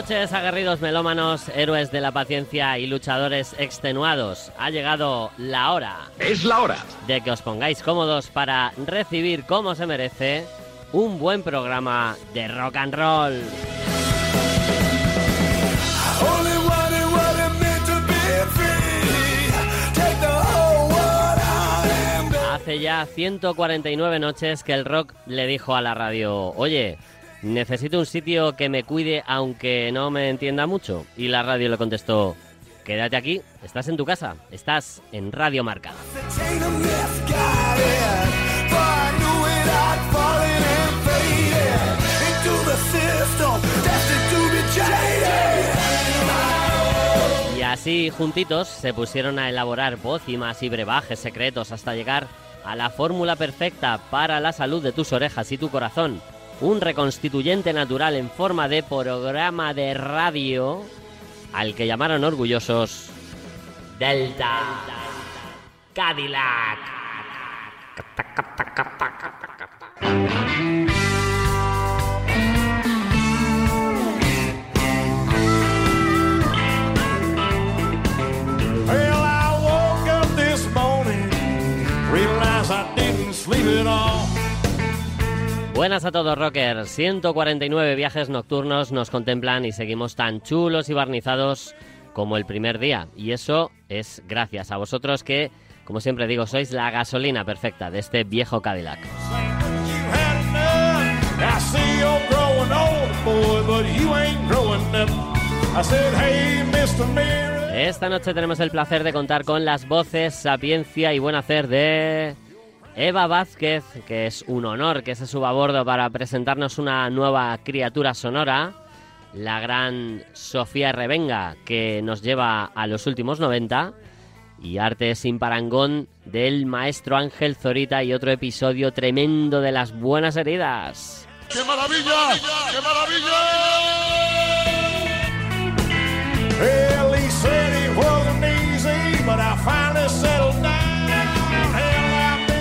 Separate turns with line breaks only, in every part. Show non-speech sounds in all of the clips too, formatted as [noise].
Noches, aguerridos melómanos, héroes de la paciencia y luchadores extenuados. Ha llegado la hora.
Es la hora.
De que os pongáis cómodos para recibir como se merece un buen programa de rock and roll. Hace ya 149 noches que el rock le dijo a la radio, oye, necesito un sitio que me cuide aunque no me entienda mucho. Y la radio le contestó, quédate aquí, estás en tu casa, estás en Radio Marca. Y así juntitos se pusieron a elaborar pócimas y brebajes secretos hasta llegar a la fórmula perfecta para la salud de tus orejas y tu corazón un reconstituyente natural en forma de programa de radio al que llamaron orgullosos Delta Cadillac. Buenas a todos, rockers. 149 viajes nocturnos nos contemplan y seguimos tan chulos y barnizados como el primer día. Y eso es gracias a vosotros que, como siempre digo, sois la gasolina perfecta de este viejo Cadillac. Esta noche tenemos el placer de contar con las voces, sapiencia y buen hacer de Eva Vázquez, que es un honor que se suba a bordo para presentarnos una nueva criatura sonora, la gran Sofía Revenga, que nos lleva a los últimos 90, y arte sin parangón del maestro Ángel Zorita y otro episodio tremendo de las buenas heridas.
¡Qué maravilla! ¡Qué maravilla!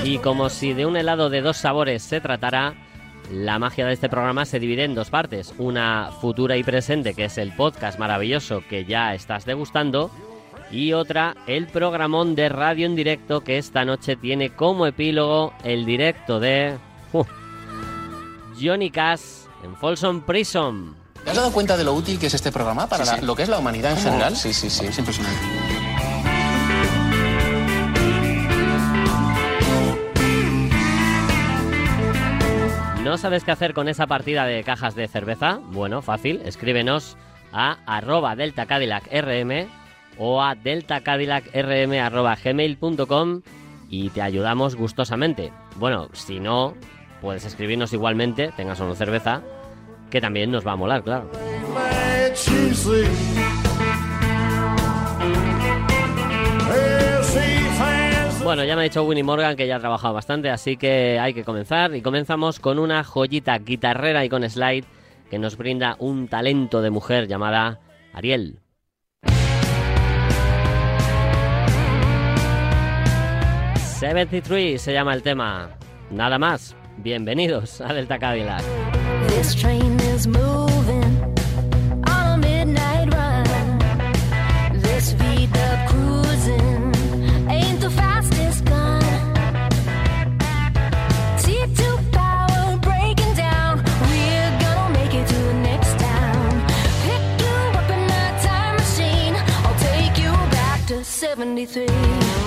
Y como si de un helado de dos sabores se tratara, la magia de este programa se divide en dos partes. Una futura y presente, que es el podcast maravilloso que ya estás degustando. Y otra, el programón de radio en directo que esta noche tiene como epílogo el directo de uh, Johnny Cash en Folsom Prison.
¿Te has dado cuenta de lo útil que es este programa para
Sí, sí.
la- lo que es la humanidad en general?
Sí, sí, sí.
Es impresionante.
¿No sabes qué hacer con esa partida de cajas de cerveza? Bueno, fácil, escríbenos a arroba delta o a gmail.com y te ayudamos gustosamente. Bueno, si no, puedes escribirnos igualmente, tengas o no cerveza, que también nos va a molar, claro. Bueno, ya me ha dicho Winnie Morgan que ya ha trabajado bastante, así que hay que comenzar. Y comenzamos con una joyita guitarrera y con slide que nos brinda un talento de mujer llamada Ariel. ...73 se llama el tema. Nada más. Bienvenidos a Delta Cadillac.
73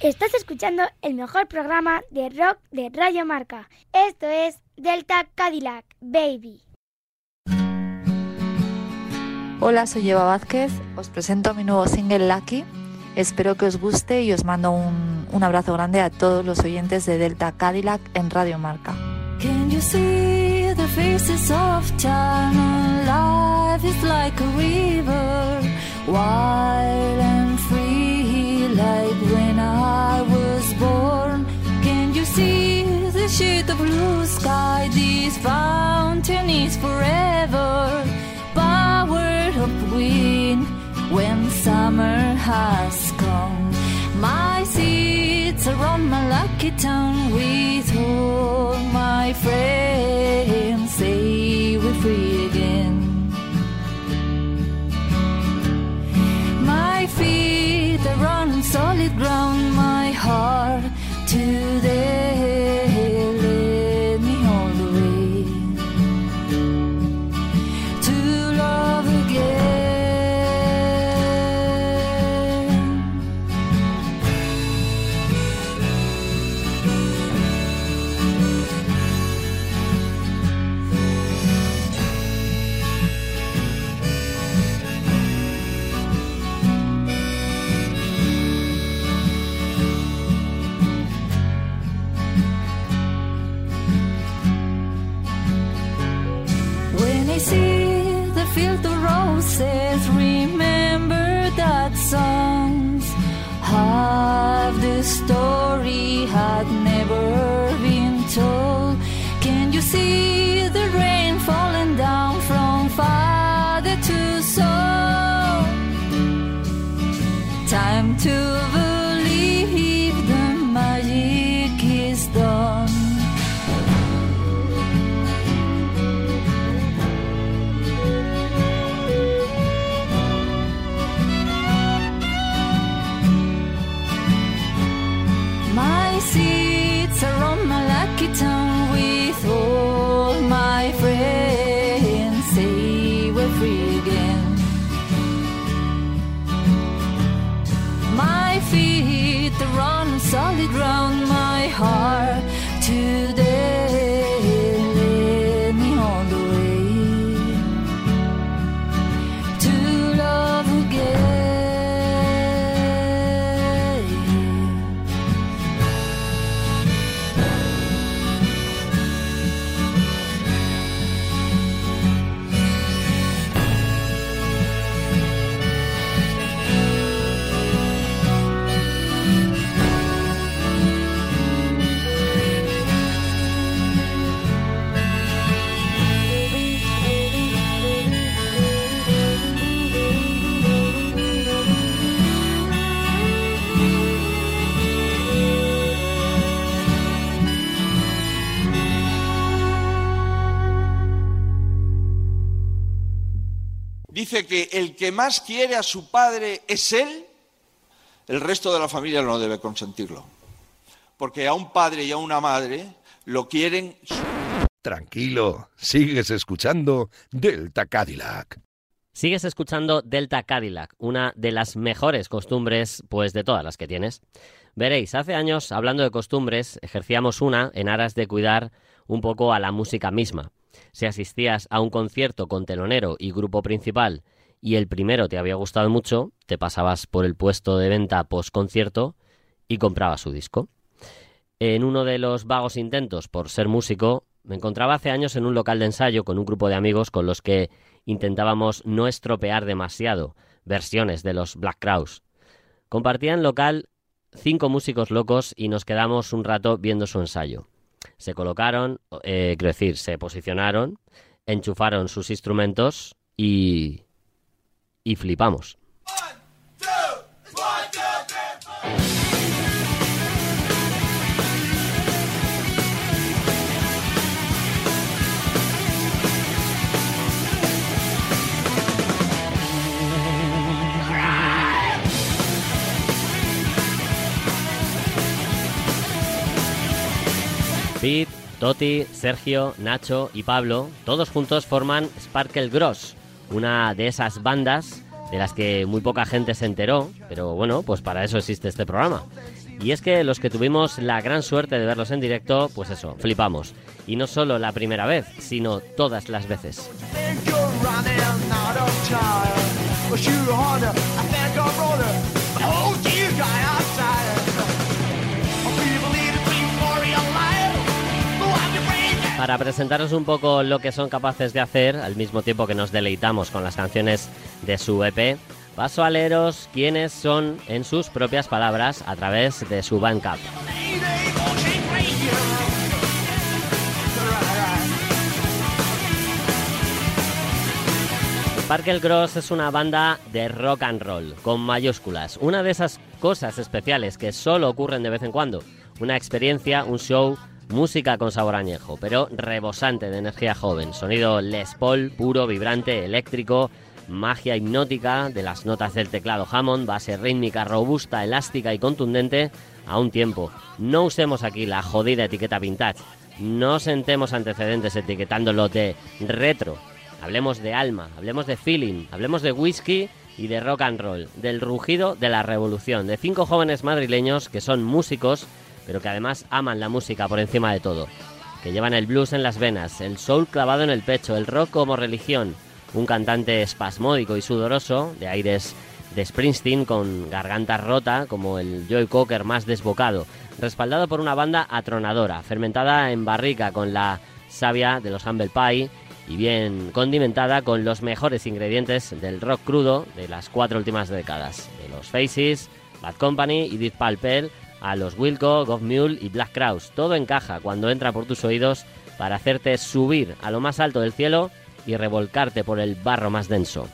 Estás escuchando el mejor programa de rock de Radio Marca. Esto es Delta Cadillac, baby.
Hola, soy Eva Vázquez. Os presento mi nuevo single Lucky. Espero que os guste y os mando un, un abrazo grande a todos los oyentes de Delta Cadillac en Radio Marca.
Can you see the faces of time? Life is like a river, wild and free, like when I was born. Can you see the shade of blue sky? This fountain is forever, power of wind when summer has come. My seats are on my lucky town with all my friends. Say we're free again. My feet solid ground, my heart today
que el que más quiere a su padre es él, el resto de la familia no debe consentirlo. Porque a un padre y a una madre lo quieren
Tranquilo, sigues escuchando Delta Cadillac.
Sigues escuchando Delta Cadillac, una de las mejores costumbres, pues de todas las que tienes. Veréis, hace años, hablando de costumbres, ejercíamos una en aras de cuidar un poco a la música misma. Si asistías a un concierto con telonero y grupo principal y el primero te había gustado mucho, te pasabas por el puesto de venta post concierto y comprabas su disco. En uno de los vagos intentos por ser músico, me encontraba hace años en un local de ensayo con un grupo de amigos con los que intentábamos no estropear demasiado versiones de los Black Crowes. Compartían local cinco músicos locos y nos quedamos un rato viendo su ensayo. Se colocaron, eh, quiero decir, se posicionaron, enchufaron sus instrumentos y... y flipamos. Pete, Toti, Sergio, Nacho y Pablo, todos juntos forman Sparkle Gross, una de esas bandas de las que muy poca gente se enteró, pero bueno, pues para eso existe este programa. Y es que los que tuvimos la gran suerte de verlos en directo, pues eso, flipamos. Y no solo la primera vez, sino todas las veces. Para presentaros un poco lo que son capaces de hacer, al mismo tiempo que nos deleitamos con las canciones de su EP, paso a leeros quiénes son en sus propias palabras a través de su Bandcamp. Sparkle Gross es una banda de rock and roll, con mayúsculas. Una de esas cosas especiales que solo ocurren de vez en cuando. Una experiencia, un show, música con sabor añejo, pero rebosante de energía joven. Sonido Les Paul, puro, vibrante, eléctrico, magia hipnótica de las notas del teclado Hammond, base rítmica robusta, elástica y contundente a un tiempo. No usemos aquí la jodida etiqueta vintage. No sentemos antecedentes etiquetándolo de retro. Hablemos de alma, hablemos de feeling, hablemos de whisky y de rock and roll, del rugido de la revolución, de cinco jóvenes madrileños que son músicos, pero que además aman la música por encima de todo, que llevan el blues en las venas, el soul clavado en el pecho, el rock como religión, un cantante espasmódico y sudoroso, de aires de Springsteen con garganta rota como el Joy Cocker más desbocado, respaldado por una banda atronadora, fermentada en barrica con la savia de los Humble Pie y bien condimentada con los mejores ingredientes del rock crudo de las cuatro últimas décadas, de los Faces, Bad Company y Deep Purple, a los Wilco, Goff Mule y Black Crowes. Todo encaja cuando entra por tus oídos para hacerte subir a lo más alto del cielo y revolcarte por el barro más denso.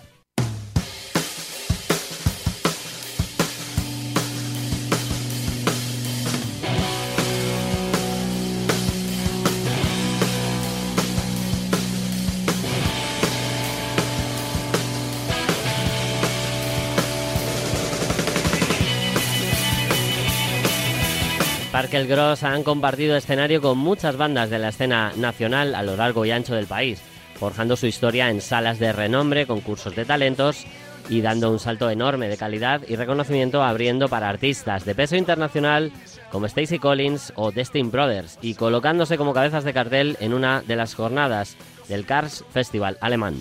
Sparkle Gross han compartido escenario con muchas bandas de la escena nacional a lo largo y ancho del país, forjando su historia en salas de renombre, concursos de talentos y dando un salto enorme de calidad y reconocimiento abriendo para artistas de peso internacional como Stacey Collins o Destin Brothers y colocándose como cabezas de cartel en una de las jornadas del Cars Festival alemán.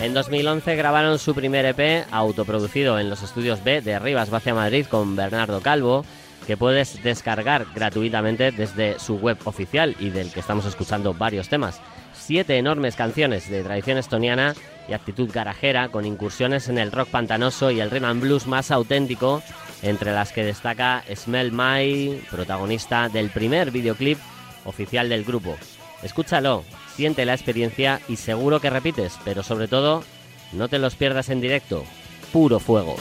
En 2011 grabaron su primer EP autoproducido en los estudios B de Rivas Vacia Madrid con Bernardo Calvo, que puedes descargar gratuitamente desde su web oficial y del que estamos escuchando varios temas. Siete enormes canciones de tradición estoniana y actitud garajera con incursiones en el rock pantanoso y el rhythm and blues más auténtico, entre las que destaca Smell My, protagonista del primer videoclip oficial del grupo. Escúchalo, la experiencia y seguro que repites, pero sobre todo, no te los pierdas en directo. Puro fuego.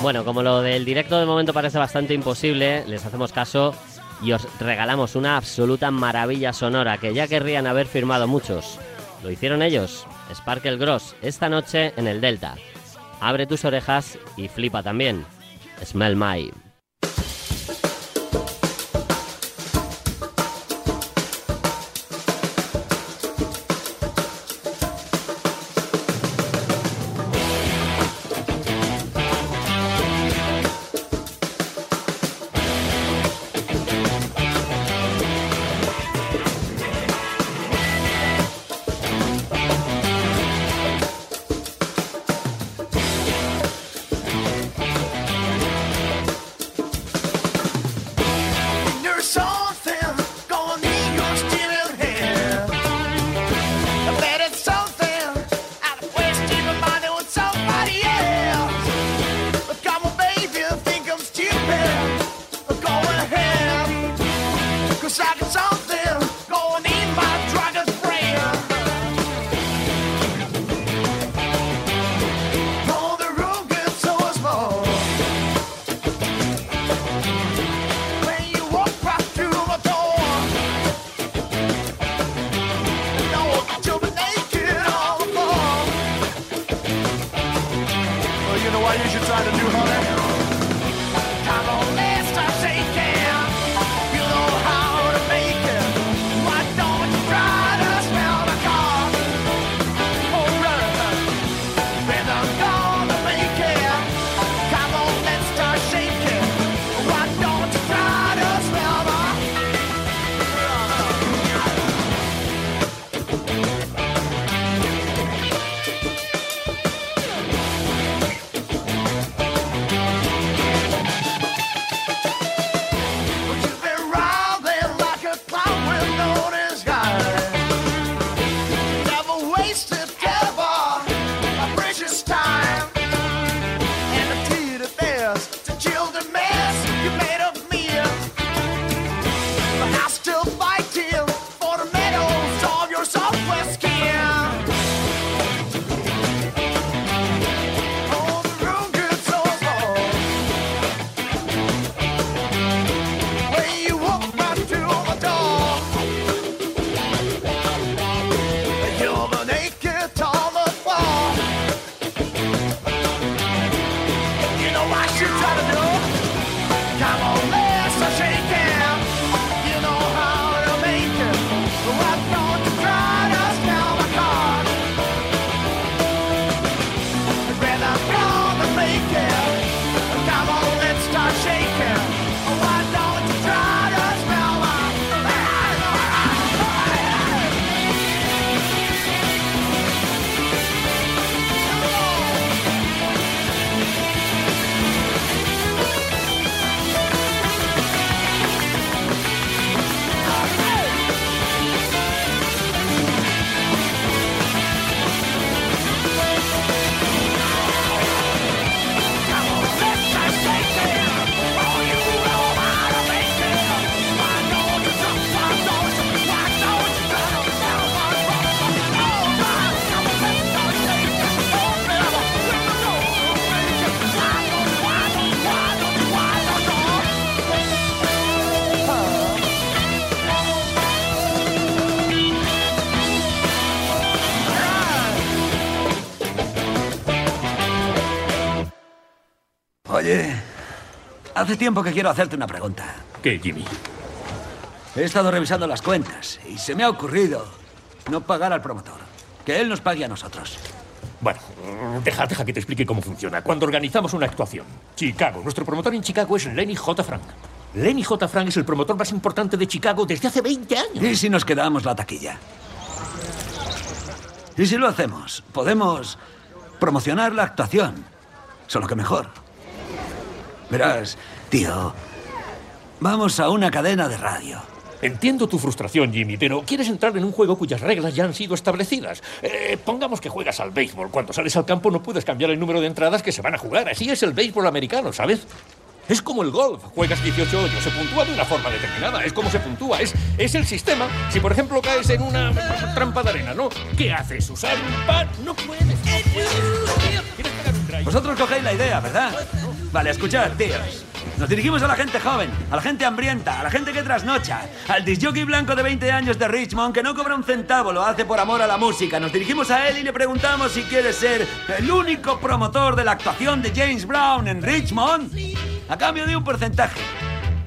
Bueno, como lo del directo de momento parece bastante imposible, les hacemos caso y os regalamos una absoluta maravilla sonora que ya querrían haber firmado muchos. Lo hicieron ellos, Sparkle Gross, esta noche en el Delta. Abre tus orejas y flipa también. Smell My.
Hace tiempo que quiero hacerte una pregunta.
¿Qué, Jimmy?
He estado revisando las cuentas y se me ha ocurrido no pagar al promotor. Que él nos pague a nosotros.
Bueno, deja, deja que te explique cómo funciona. Cuando organizamos una actuación, Chicago, nuestro promotor en Chicago es Lenny J. Frank. Lenny J. Frank es el promotor más importante de Chicago desde hace 20 años.
¿Y si nos quedamos la taquilla? ¿Y si lo hacemos? Podemos promocionar la actuación. Solo que mejor. Verás, tío, vamos a una cadena de radio.
Entiendo tu frustración, Jimmy, pero quieres entrar en un juego cuyas reglas ya han sido establecidas. Eh, pongamos que juegas al béisbol. Cuando sales al campo no puedes cambiar el número de entradas que se van a jugar. Así es el béisbol americano, ¿sabes? Es como el golf. Juegas 18 hoyos, se puntúa de una forma determinada. Es como se puntúa. Es, es el sistema. Si, por ejemplo, caes en una trampa de arena, ¿no? ¿Qué haces? ¿Usar un pan? No puedes. No puedes. ¿Quieres pegar un drive?
Vosotros cogéis la idea, ¿verdad? Vale, escuchad, tíos. Nos dirigimos a la gente joven, a la gente hambrienta, a la gente que trasnocha, al disjockey blanco de 20 años de Richmond que no cobra un centavo, lo hace por amor a la música. Nos dirigimos a él y le preguntamos si quiere ser el único promotor de la actuación de James Brown en Richmond a cambio de un porcentaje.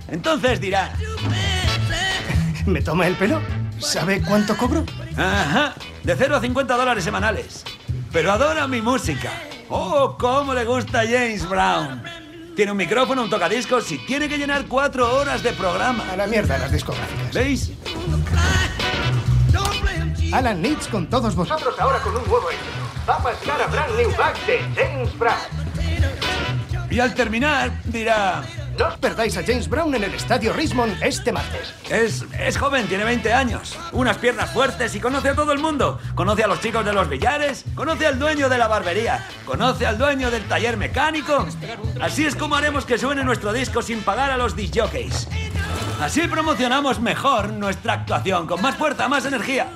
Entonces dirá... [laughs]
¿Me toma el pelo? ¿Sabe cuánto cobro?
Ajá, de 0 a 50 dólares semanales. Pero adora mi música. Oh, cómo le gusta a James Brown. Tiene un micrófono, un tocadiscos y tiene que llenar cuatro horas de programa.
A la mierda las discográficas.
¿Veis?
Alan Leeds con todos vosotros ahora con un nuevo éxito. Papas Cara Brand New Bag de James Brown.
Y al terminar dirá...
Os perdáis a James Brown en el Estadio Richmond este martes.
Es, es joven, tiene 20 años, unas piernas fuertes y conoce a todo el mundo. Conoce a los chicos de los billares, conoce al dueño de la barbería, conoce al dueño del taller mecánico. Así es como haremos que suene nuestro disco sin pagar a los disjockeys. Así promocionamos mejor nuestra actuación, con más fuerza, más energía.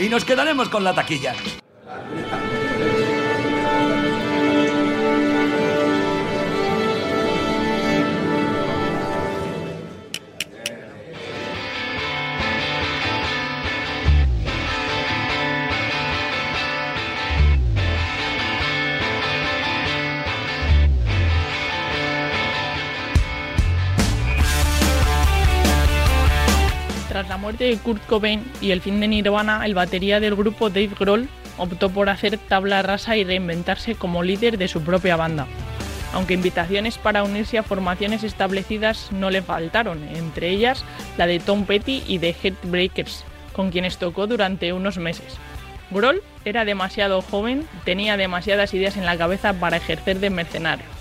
Y nos quedaremos con la taquilla.
De Kurt Cobain y el fin de Nirvana, el batería del grupo Dave Grohl optó por hacer tabla rasa y reinventarse como líder de su propia banda. Aunque invitaciones para unirse a formaciones establecidas no le faltaron, entre ellas la de Tom Petty y de Heartbreakers, con quienes tocó durante unos meses. Grohl era demasiado joven, tenía demasiadas ideas en la cabeza para ejercer de mercenario.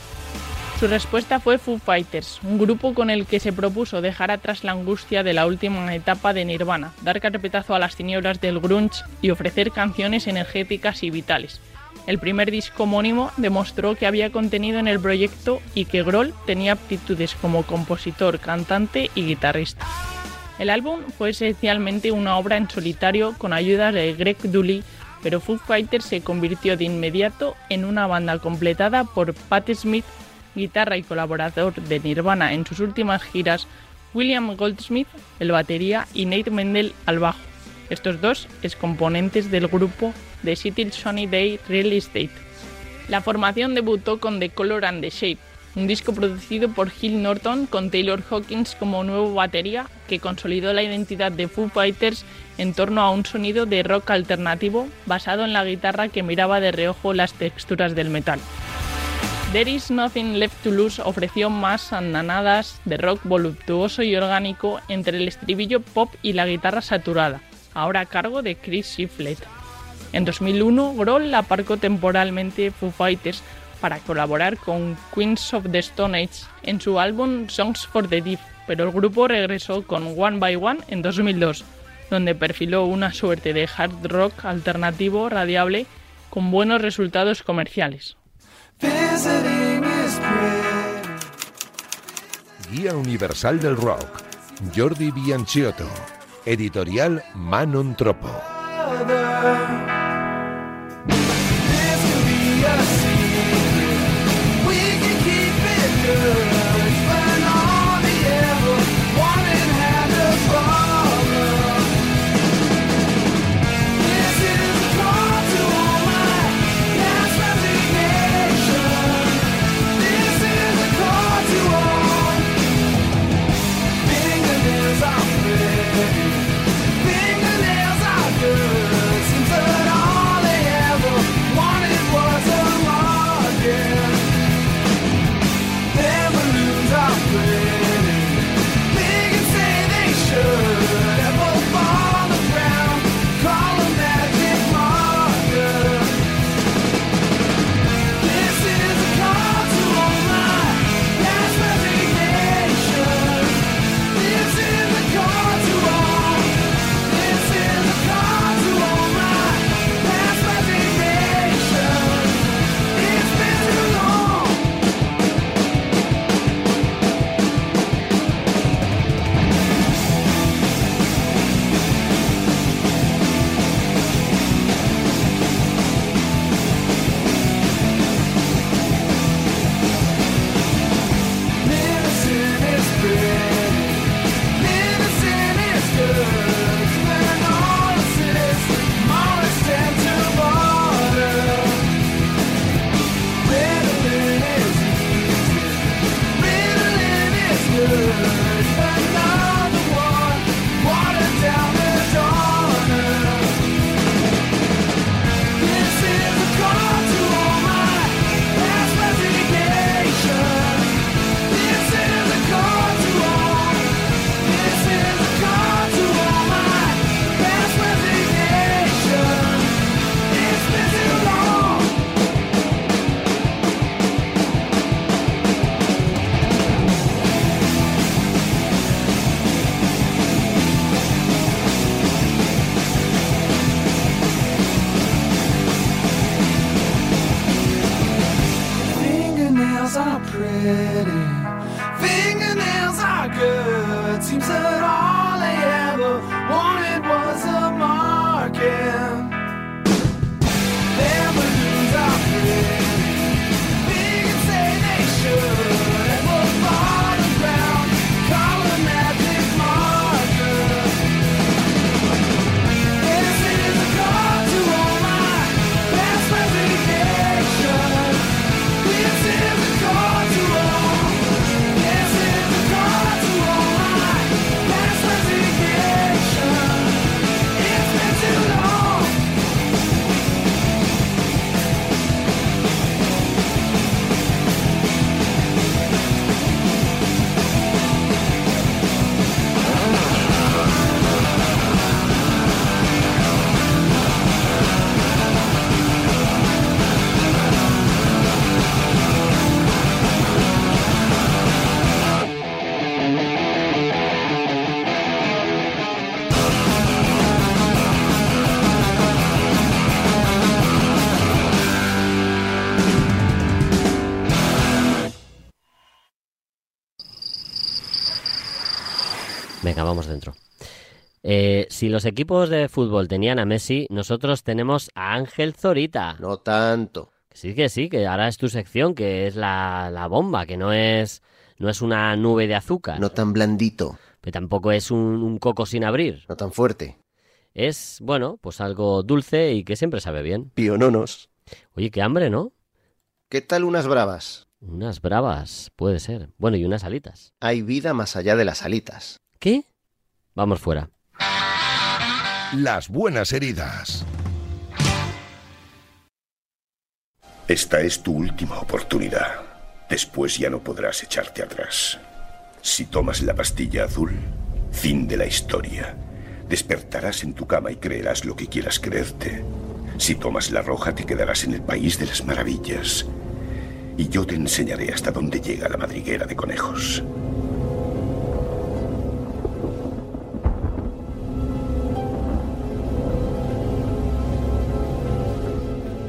Su respuesta fue Foo Fighters, un grupo con el que se propuso dejar atrás la angustia de la última etapa de Nirvana, dar carpetazo a las tinieblas del grunge y ofrecer canciones energéticas y vitales. El primer disco homónimo demostró que había contenido en el proyecto y que Grohl tenía aptitudes como compositor, cantante y guitarrista. El álbum fue esencialmente una obra en solitario con ayuda de Greg Dully, pero Foo Fighters se convirtió de inmediato en una banda completada por Pat Smith, guitarra y colaborador de Nirvana en sus últimas giras, William Goldsmith, el batería, y Nate Mendel al bajo. Estos dos es componentes del grupo The City Sunny Day Real Estate. La formación debutó con The Color and the Shape, un disco producido por Gil Norton con Taylor Hawkins como nuevo batería que consolidó la identidad de Foo Fighters en torno a un sonido de rock alternativo basado en la guitarra que miraba de reojo las texturas del metal. There Is Nothing Left to Lose ofreció más andanadas de rock voluptuoso y orgánico entre el estribillo pop y la guitarra saturada, ahora a cargo de Chris Shiflett. En 2001, Grohl aparcó temporalmente Foo Fighters para colaborar con Queens of the Stone Age en su álbum Songs for the Deaf, pero el grupo regresó con One by One en 2002, donde perfiló una suerte de hard rock alternativo radiable con buenos resultados comerciales.
Guía Universal del Rock. Jordi Bianciotto. Editorial Manon Tropo.
Pretty, fingernails are good. Seems that
Venga, vamos dentro. Eh, si los equipos de fútbol tenían a Messi, nosotros tenemos a Ángel Zorita.
No tanto.
Sí que sí, que ahora es tu sección, que es la, la bomba, que no es, no es una nube de azúcar.
No tan blandito.
Pero tampoco es un, un coco sin abrir.
No tan fuerte.
Es, bueno, pues algo dulce y que siempre sabe bien.
Piononos.
Oye, qué hambre, ¿no?
¿Qué tal unas bravas?
Unas bravas, puede ser. Bueno, y unas alitas.
Hay vida más allá de las alitas.
¿Qué? Vamos fuera.
Las buenas heridas.
Esta es tu última oportunidad. Después ya no podrás echarte atrás. Si tomas la pastilla azul, fin de la historia. Despertarás en tu cama y creerás lo que quieras creerte. Si tomas la roja, te quedarás en el país de las maravillas. Y yo te enseñaré hasta dónde llega la madriguera de conejos.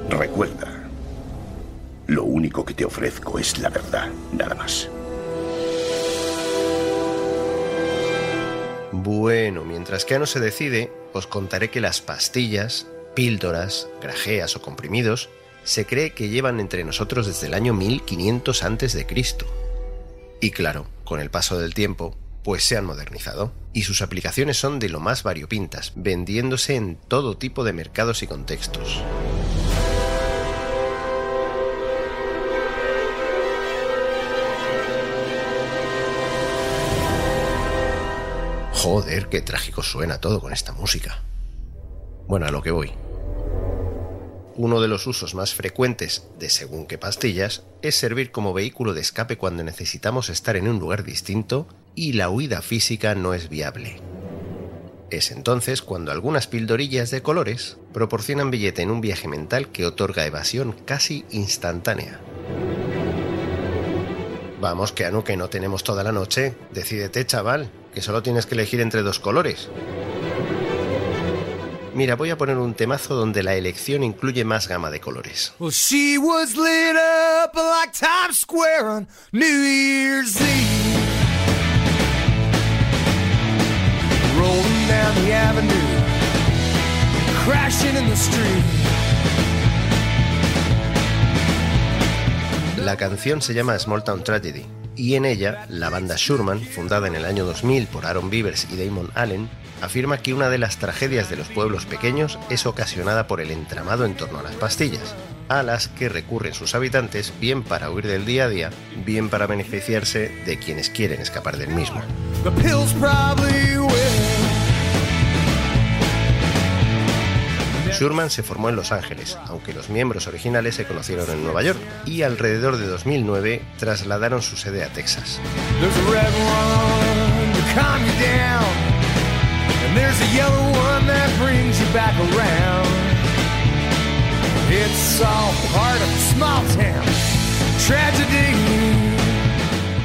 Recuerda, lo único que te ofrezco es la verdad, nada más.
Bueno, mientras que no se decide, os contaré que las pastillas, píldoras, grajeas o comprimidos se cree que llevan entre nosotros desde el año 1500 a.C. Y claro, con el paso del tiempo, pues se han modernizado. Y sus aplicaciones son de lo más variopintas, vendiéndose en todo tipo de mercados y contextos. Joder, qué trágico suena todo con esta música. Bueno, a lo que voy. Uno de los usos más frecuentes de según qué pastillas es servir como vehículo de escape cuando necesitamos estar en un lugar distinto y la huida física no es viable. Es entonces cuando algunas pildorillas de colores proporcionan billete en un viaje mental que otorga evasión casi instantánea. Vamos, que Anu, que no tenemos toda la noche. Decídete, chaval, que solo tienes que elegir entre dos colores. Mira, voy a poner un temazo donde la elección incluye más gama de colores.
Well, she was lit up like Times Square on New Year's Eve. Rolling down the avenue, crashing in the street.
La canción se llama Small Town Tragedy y en ella la banda Sherman, fundada en el año 2000 por Aaron Beavers y Damon Allen, afirma que una de las tragedias de los pueblos pequeños es ocasionada por el entramado en torno a las pastillas, a las que recurren sus habitantes bien para huir del día a día, bien para beneficiarse de quienes quieren escapar del mismo. Schurman se formó en Los Ángeles, aunque los miembros originales se conocieron en Nueva York y alrededor de 2009 trasladaron su sede a Texas.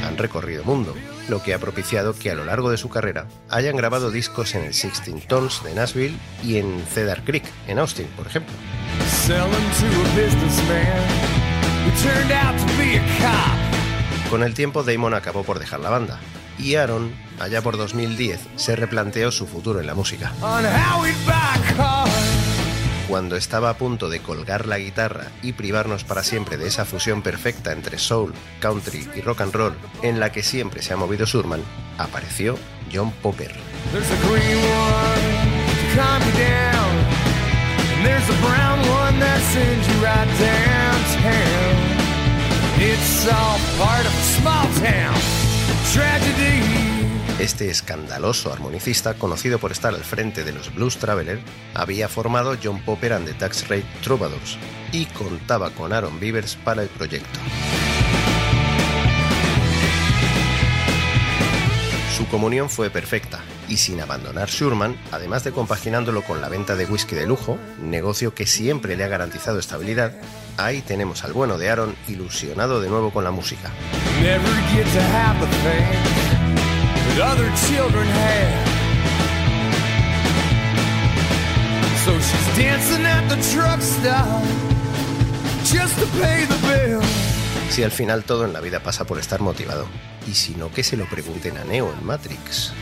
Han recorrido mundo, lo que ha propiciado que a lo largo de su carrera hayan grabado discos en el Sixteen Tones de Nashville y en Cedar Creek, en Austin, por ejemplo. Con el tiempo Damon acabó por dejar la banda y Aaron, allá por 2010, se replanteó su futuro en la música. Cuando estaba a punto de colgar la guitarra y privarnos para siempre de esa fusión perfecta entre soul, country y rock and roll en la que siempre se ha movido Surman, apareció John Popper.
It's all part of a small town tragedy.
Este escandaloso armonicista, conocido por estar al frente de los Blues Traveler, había formado John Popper and the Tax Rate Troubadours y contaba con Aaron Beavers para el proyecto. Su comunión fue perfecta y sin abandonar Schurman, además de compaginándolo con la venta de whisky de lujo, negocio que siempre le ha garantizado estabilidad, ahí tenemos al bueno de Aaron ilusionado de nuevo con la música.
That other children have. So she's dancing at the truck stop just to pay the bill.
Si al final todo en la vida pasa por estar motivado, y si no que se lo pregunten a Neo en Matrix.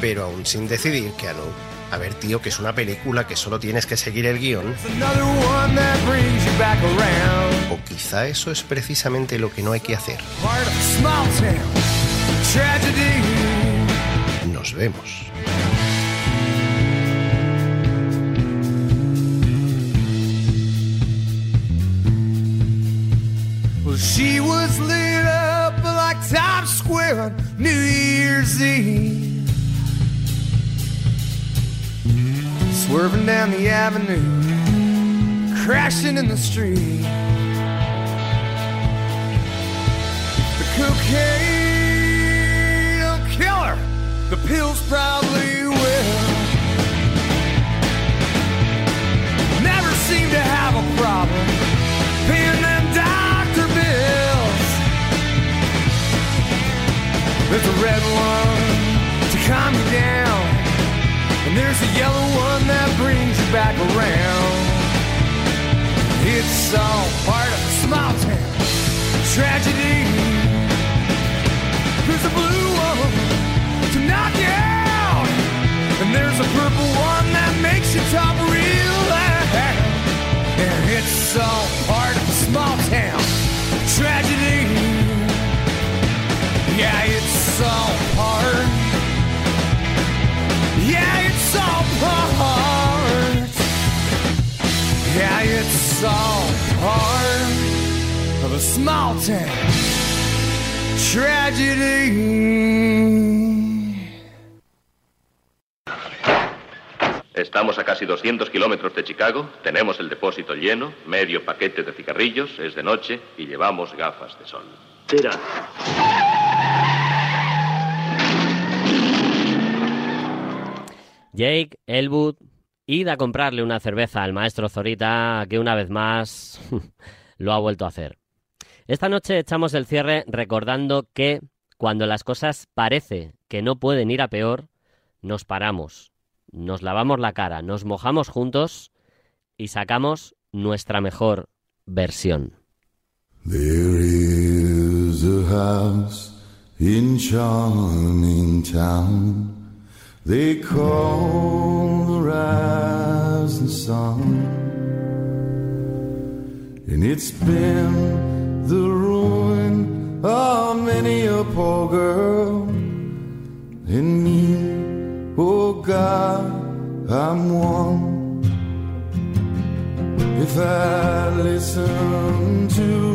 Pero aún sin decidir que Anu, a ver tío, que es una película que solo tienes que seguir el
guion,
o quizá eso es precisamente lo que no hay que hacer. Nos vemos.
Well, she was lit up like Times Square on New Year's Eve. Swerving down the avenue, crashing in the street. The cocaine will kill her, the pills probably will. Never seem to have a problem paying them doctor bills. There's a red one to calm you down, and there's a yellow one that brings you back around. It's all part of a small town tragedy. It's all part of a small town tragedy.
Estamos a casi 200 kilómetros de Chicago, tenemos el depósito lleno, medio paquete de cigarrillos, es de noche y llevamos gafas de sol.
Tira.
Jake, Elwood, id a comprarle una cerveza al maestro Zorita, que una vez más [laughs] lo ha vuelto a hacer. Esta noche echamos el cierre recordando que cuando las cosas parece que no pueden ir a peor, nos paramos, nos lavamos la cara, nos mojamos juntos y sacamos nuestra mejor versión.
And it's been the ruin of many a poor girl and me. Oh God, I'm one. If I listen to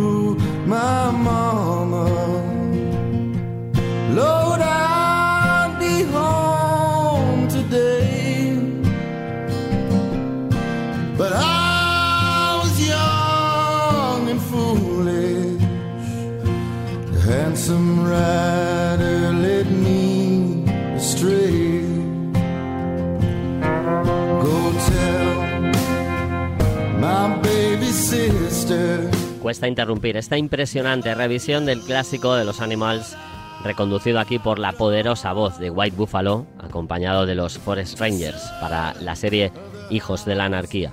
Cuesta interrumpir esta impresionante revisión del clásico de los Animals, reconducido aquí por la poderosa voz de White Buffalo, acompañado de los Forest Rangers para la serie Hijos de la Anarquía.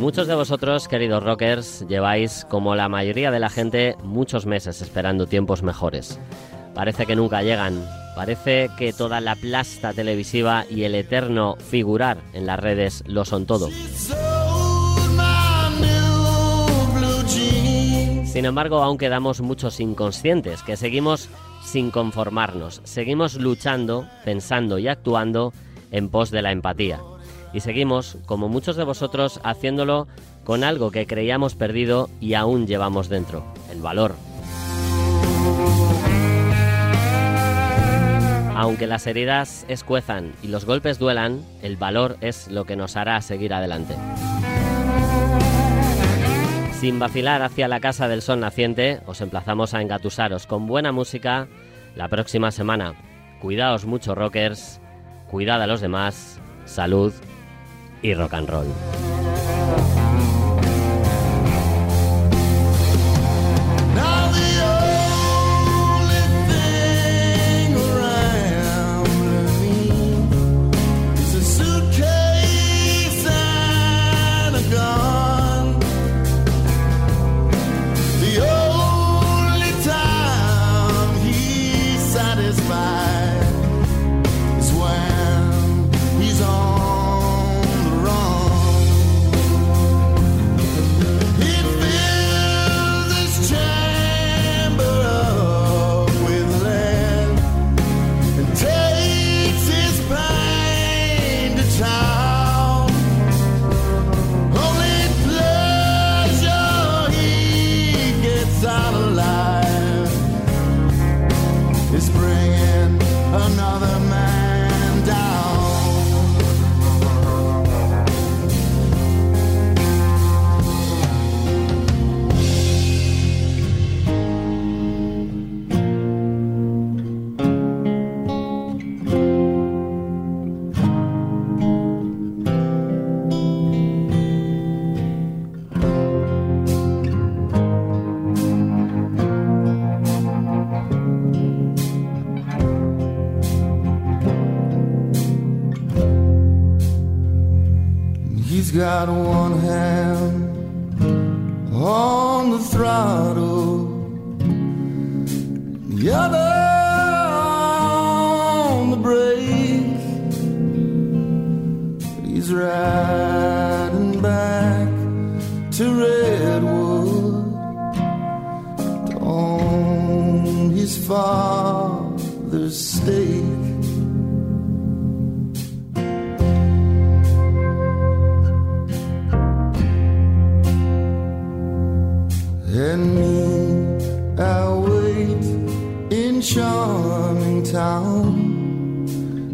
Muchos de vosotros, queridos rockers, lleváis, como la mayoría de la gente, muchos meses esperando tiempos mejores. Parece que nunca llegan. Parece que toda la plasta televisiva y el eterno figurar en las redes lo son todo. Sin embargo, aún quedamos muchos inconscientes que seguimos sin conformarnos, seguimos luchando, pensando y actuando en pos de la empatía. Y seguimos, como muchos de vosotros, haciéndolo con algo que creíamos perdido y aún llevamos dentro, el valor. Aunque las heridas escuezan y los golpes duelan, el valor es lo que nos hará seguir adelante. Sin vacilar hacia la casa del sol naciente, os emplazamos a engatusaros con buena música la próxima semana. Cuidaos mucho, rockers, cuidad a los demás, salud y rock and roll.
Got one hand on the throttle, the other on the brake. He's riding back to Redwood own his father's stake. Charming town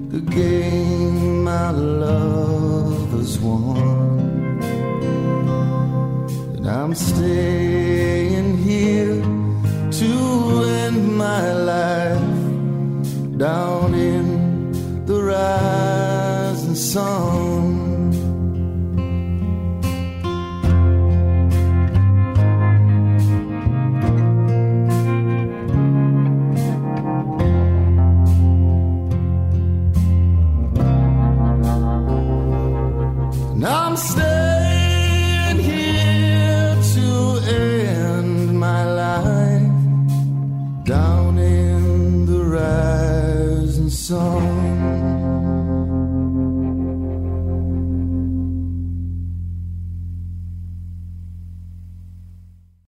the game my love has won. And I'm staying